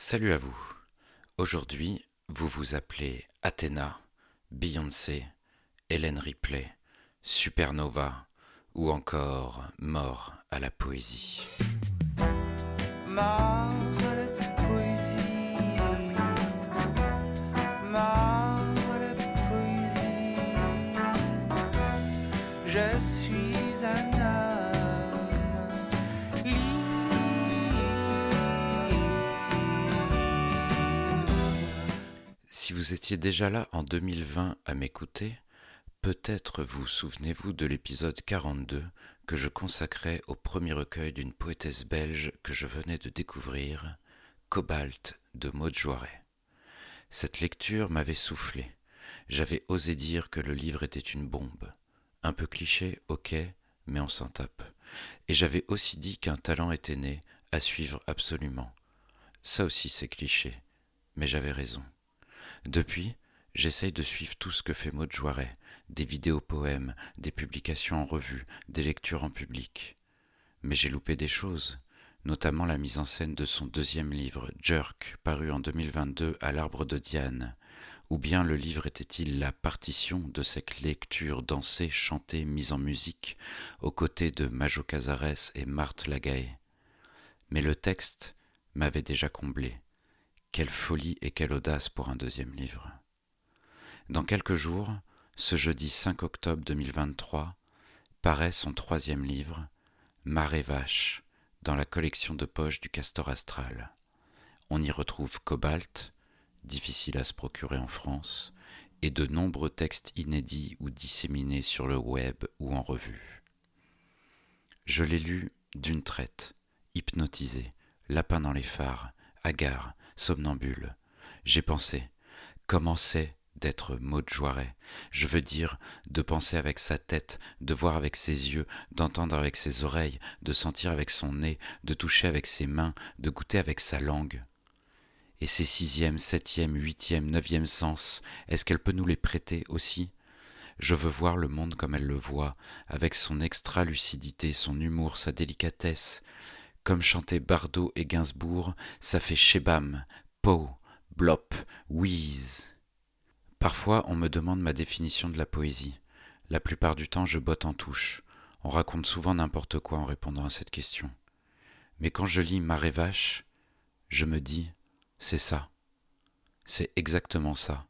Salut à vous. Aujourd'hui, vous vous appelez Athéna, Beyoncé, Hélène Ripley, Supernova ou encore Mort à la poésie. Mort à la poésie. Mort à la poésie. Je suis Si vous étiez déjà là en 2020 à m'écouter, peut-être vous souvenez-vous de l'épisode 42 que je consacrais au premier recueil d'une poétesse belge que je venais de découvrir, Cobalt de Maud Joiret. Cette lecture m'avait soufflé. J'avais osé dire que le livre était une bombe. Un peu cliché, ok, mais on s'en tape. Et j'avais aussi dit qu'un talent était né, à suivre absolument. Ça aussi c'est cliché, mais j'avais raison. Depuis, j'essaye de suivre tout ce que fait Maud Joiret, des vidéos poèmes, des publications en revue, des lectures en public. Mais j'ai loupé des choses, notamment la mise en scène de son deuxième livre, Jerk, paru en 2022 à l'Arbre de Diane. Ou bien le livre était-il la partition de cette lecture dansée, chantée, mise en musique, aux côtés de Majo Casares et Marthe Lagaye Mais le texte m'avait déjà comblé. Quelle folie et quelle audace pour un deuxième livre. Dans quelques jours, ce jeudi 5 octobre 2023, paraît son troisième livre, Marée Vache, dans la collection de poches du Castor Astral. On y retrouve Cobalt, difficile à se procurer en France, et de nombreux textes inédits ou disséminés sur le web ou en revue. Je l'ai lu d'une traite, hypnotisé, lapin dans les phares, hagard, somnambule. J'ai pensé, comment c'est d'être Maud Joiret. Je veux dire, de penser avec sa tête, de voir avec ses yeux, d'entendre avec ses oreilles, de sentir avec son nez, de toucher avec ses mains, de goûter avec sa langue. Et ses sixième, septième, huitième, neuvième sens, est-ce qu'elle peut nous les prêter aussi? Je veux voir le monde comme elle le voit, avec son extra-lucidité, son humour, sa délicatesse. Comme chantaient Bardot et Gainsbourg, ça fait Shebam, Po, Blop, Wheeze. Parfois, on me demande ma définition de la poésie. La plupart du temps, je botte en touche. On raconte souvent n'importe quoi en répondant à cette question. Mais quand je lis Marée Vache, je me dis, c'est ça. C'est exactement ça.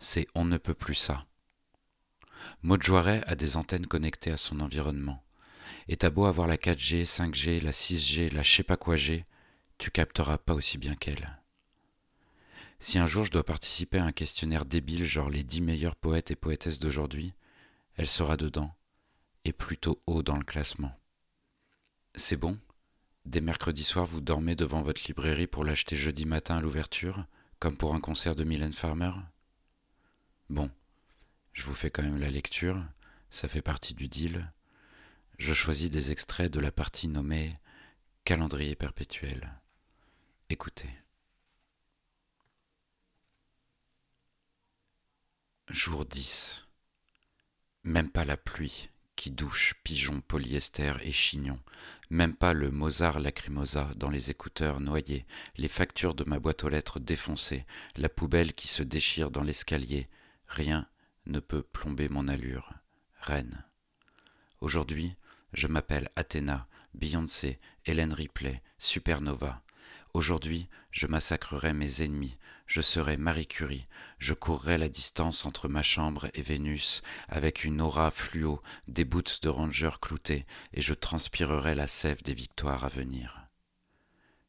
C'est on ne peut plus ça. Maud a des antennes connectées à son environnement. Et t'as beau avoir la 4G, 5G, la 6G, la je sais pas quoi G, tu capteras pas aussi bien qu'elle. Si un jour je dois participer à un questionnaire débile genre les 10 meilleurs poètes et poétesses d'aujourd'hui, elle sera dedans, et plutôt haut dans le classement. C'est bon? Dès mercredi soir, vous dormez devant votre librairie pour l'acheter jeudi matin à l'ouverture, comme pour un concert de Mylène Farmer? Bon, je vous fais quand même la lecture, ça fait partie du deal. Je choisis des extraits de la partie nommée Calendrier perpétuel. Écoutez. Jour 10. Même pas la pluie qui douche pigeons, polyester et chignons, même pas le Mozart lacrymosa dans les écouteurs noyés, les factures de ma boîte aux lettres défoncées, la poubelle qui se déchire dans l'escalier, rien ne peut plomber mon allure. Reine. Aujourd'hui, je m'appelle Athéna, Beyoncé, Hélène Ripley, Supernova. Aujourd'hui, je massacrerai mes ennemis, je serai Marie Curie, je courrai la distance entre ma chambre et Vénus avec une aura fluo, des boots de ranger cloutés, et je transpirerai la sève des victoires à venir.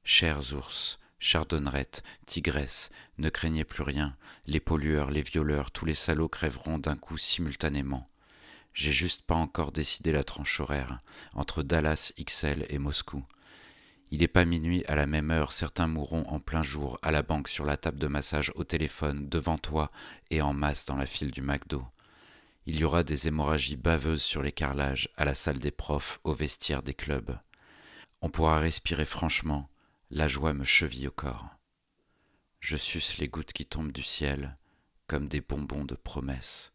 Chers ours, chardonnerettes, tigresses, ne craignez plus rien, les pollueurs, les violeurs, tous les salauds crèveront d'un coup simultanément. J'ai juste pas encore décidé la tranche horaire entre Dallas XL et Moscou. Il n'est pas minuit à la même heure, certains mourront en plein jour, à la banque, sur la table de massage, au téléphone, devant toi et en masse dans la file du McDo. Il y aura des hémorragies baveuses sur les carrelages, à la salle des profs, au vestiaire des clubs. On pourra respirer franchement, la joie me cheville au corps. Je suce les gouttes qui tombent du ciel, comme des bonbons de promesse,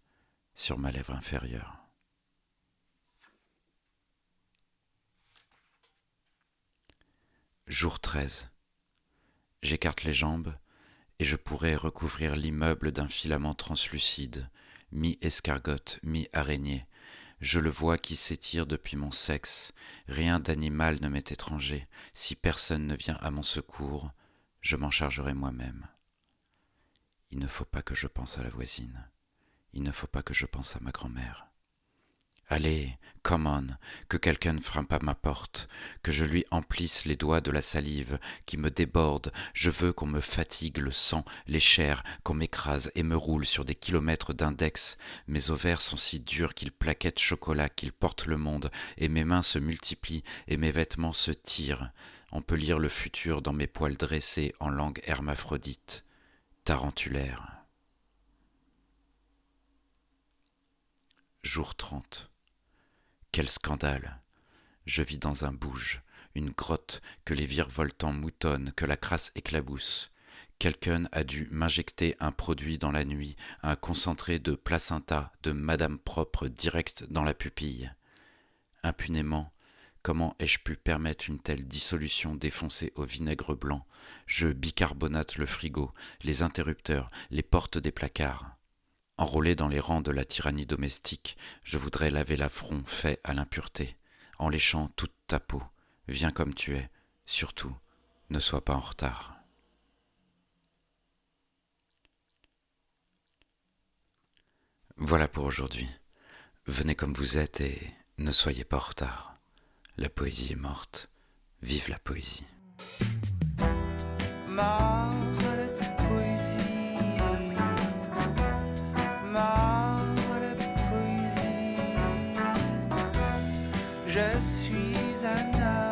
sur ma lèvre inférieure. Jour 13. J'écarte les jambes et je pourrais recouvrir l'immeuble d'un filament translucide, mi-escargotte, mi-araignée. Je le vois qui s'étire depuis mon sexe. Rien d'animal ne m'est étranger. Si personne ne vient à mon secours, je m'en chargerai moi-même. Il ne faut pas que je pense à la voisine. Il ne faut pas que je pense à ma grand-mère. Allez, come on, que quelqu'un frappe à ma porte, que je lui emplisse les doigts de la salive qui me déborde, je veux qu'on me fatigue le sang, les chairs, qu'on m'écrase et me roule sur des kilomètres d'index. Mes ovaires sont si durs qu'ils plaquettent chocolat, qu'ils portent le monde, et mes mains se multiplient, et mes vêtements se tirent. On peut lire le futur dans mes poils dressés en langue hermaphrodite, tarentulaire. Jour 30. Quel scandale Je vis dans un bouge, une grotte que les virevoltants moutonnent, que la crasse éclabousse. Quelqu'un a dû m'injecter un produit dans la nuit, un concentré de placenta de madame propre direct dans la pupille. Impunément, comment ai-je pu permettre une telle dissolution défoncée au vinaigre blanc? Je bicarbonate le frigo, les interrupteurs, les portes des placards. Enrôlé dans les rangs de la tyrannie domestique, je voudrais laver l'affront fait à l'impureté, en léchant toute ta peau. Viens comme tu es, surtout, ne sois pas en retard. Voilà pour aujourd'hui. Venez comme vous êtes et ne soyez pas en retard. La poésie est morte. Vive la poésie. je suis un homme.